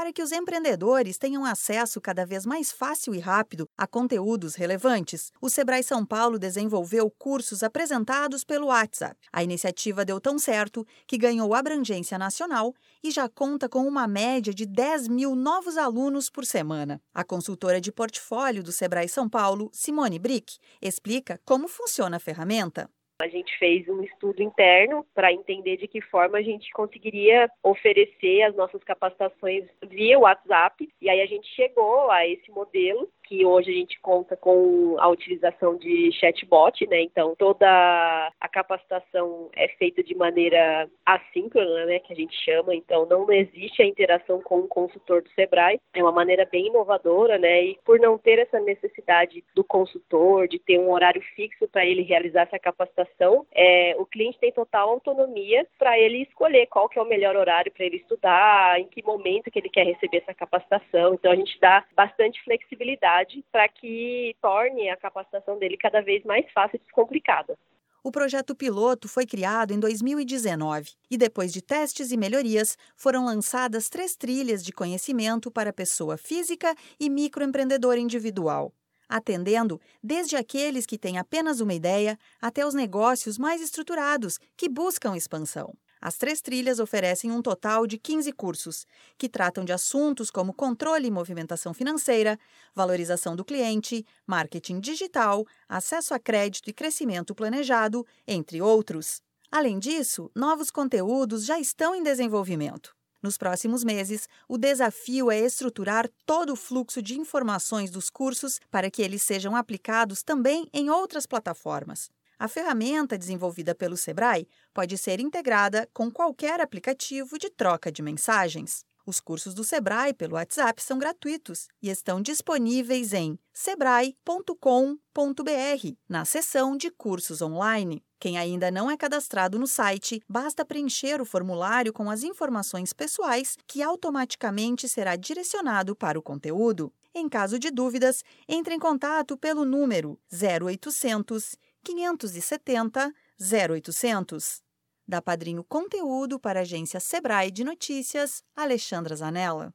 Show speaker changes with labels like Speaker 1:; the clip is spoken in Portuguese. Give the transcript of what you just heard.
Speaker 1: para que os empreendedores tenham acesso cada vez mais fácil e rápido a conteúdos relevantes. O Sebrae São Paulo desenvolveu cursos apresentados pelo WhatsApp. A iniciativa deu tão certo que ganhou abrangência nacional e já conta com uma média de 10 mil novos alunos por semana. A consultora de portfólio do Sebrae São Paulo, Simone Brick, explica como funciona a ferramenta.
Speaker 2: A gente fez um estudo interno para entender de que forma a gente conseguiria oferecer as nossas capacitações via WhatsApp. E aí a gente chegou a esse modelo que hoje a gente conta com a utilização de chatbot, né? Então toda a capacitação é feita de maneira assíncrona, né? Que a gente chama. Então não existe a interação com o consultor do Sebrae. É uma maneira bem inovadora, né? E por não ter essa necessidade do consultor de ter um horário fixo para ele realizar essa capacitação, é, o cliente tem total autonomia para ele escolher qual que é o melhor horário para ele estudar, em que momento que ele quer receber essa capacitação. Então a gente dá bastante flexibilidade para que torne a capacitação dele cada vez mais fácil e descomplicada.
Speaker 1: O projeto piloto foi criado em 2019 e, depois de testes e melhorias, foram lançadas três trilhas de conhecimento para pessoa física e microempreendedor individual, atendendo desde aqueles que têm apenas uma ideia até os negócios mais estruturados que buscam expansão. As três trilhas oferecem um total de 15 cursos, que tratam de assuntos como controle e movimentação financeira, valorização do cliente, marketing digital, acesso a crédito e crescimento planejado, entre outros. Além disso, novos conteúdos já estão em desenvolvimento. Nos próximos meses, o desafio é estruturar todo o fluxo de informações dos cursos para que eles sejam aplicados também em outras plataformas. A ferramenta desenvolvida pelo Sebrae pode ser integrada com qualquer aplicativo de troca de mensagens. Os cursos do Sebrae pelo WhatsApp são gratuitos e estão disponíveis em sebrae.com.br, na seção de cursos online. Quem ainda não é cadastrado no site, basta preencher o formulário com as informações pessoais que automaticamente será direcionado para o conteúdo. Em caso de dúvidas, entre em contato pelo número 0800 570 0800. Da Padrinho Conteúdo para a agência Sebrae de Notícias, Alexandra Zanella.